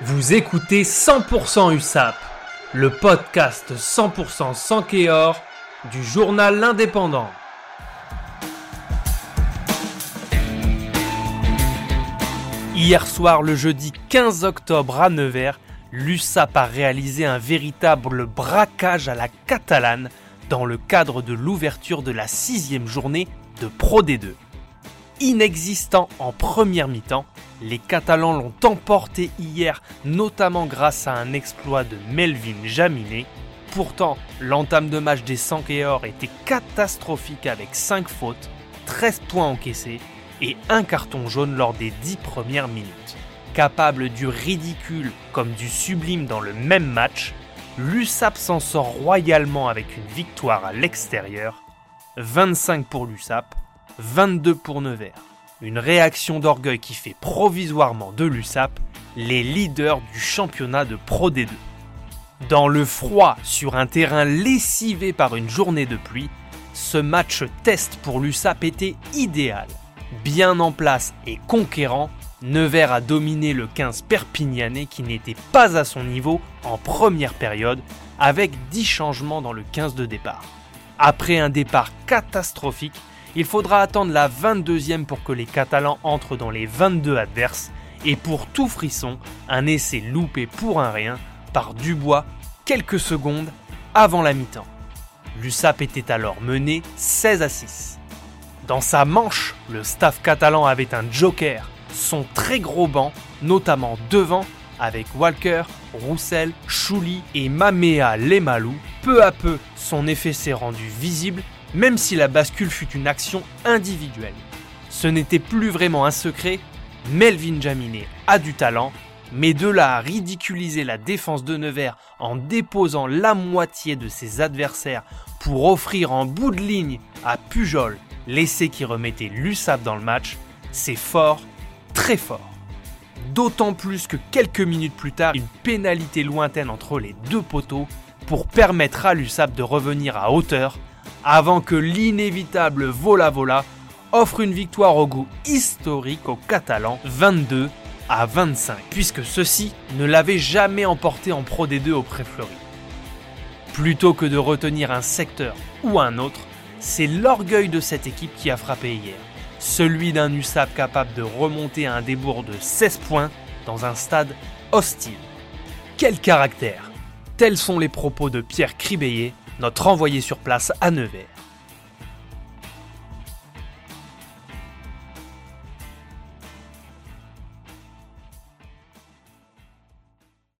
Vous écoutez 100% USAP, le podcast 100% sans Kéor du journal L'Indépendant. Hier soir, le jeudi 15 octobre à Nevers, l'USAP a réalisé un véritable braquage à la catalane dans le cadre de l'ouverture de la sixième journée de Pro D2 inexistant en première mi-temps. Les Catalans l'ont emporté hier, notamment grâce à un exploit de Melvin Jaminet. Pourtant, l'entame de match des Sankéors était catastrophique avec 5 fautes, 13 points encaissés et un carton jaune lors des 10 premières minutes. Capable du ridicule comme du sublime dans le même match, l'USAP s'en sort royalement avec une victoire à l'extérieur. 25 pour l'USAP, 22 pour Nevers. Une réaction d'orgueil qui fait provisoirement de l'USAP les leaders du championnat de Pro D2. Dans le froid, sur un terrain lessivé par une journée de pluie, ce match test pour l'USAP était idéal. Bien en place et conquérant, Nevers a dominé le 15 perpignanais qui n'était pas à son niveau en première période, avec 10 changements dans le 15 de départ. Après un départ catastrophique, il faudra attendre la 22e pour que les Catalans entrent dans les 22 adverses et pour tout frisson, un essai loupé pour un rien par Dubois quelques secondes avant la mi-temps. L'USAP était alors mené 16 à 6. Dans sa manche, le staff catalan avait un joker, son très gros banc, notamment devant, avec Walker, Roussel, Chouli et Mamea Lemalou. Peu à peu, son effet s'est rendu visible même si la bascule fut une action individuelle. Ce n'était plus vraiment un secret, Melvin Jaminet a du talent, mais de là à ridiculiser la défense de Nevers en déposant la moitié de ses adversaires pour offrir en bout de ligne à Pujol l'essai qui remettait l'USAP dans le match, c'est fort, très fort. D'autant plus que quelques minutes plus tard, une pénalité lointaine entre les deux poteaux pour permettre à l'USAP de revenir à hauteur avant que l'inévitable Vola Vola offre une victoire au goût historique aux Catalans 22 à 25, puisque ceux-ci ne l'avaient jamais emporté en Pro D2 au Préfleury. Plutôt que de retenir un secteur ou un autre, c'est l'orgueil de cette équipe qui a frappé hier. Celui d'un USAP capable de remonter à un débours de 16 points dans un stade hostile. Quel caractère Tels sont les propos de Pierre Cribéier, notre envoyé sur place à Nevers.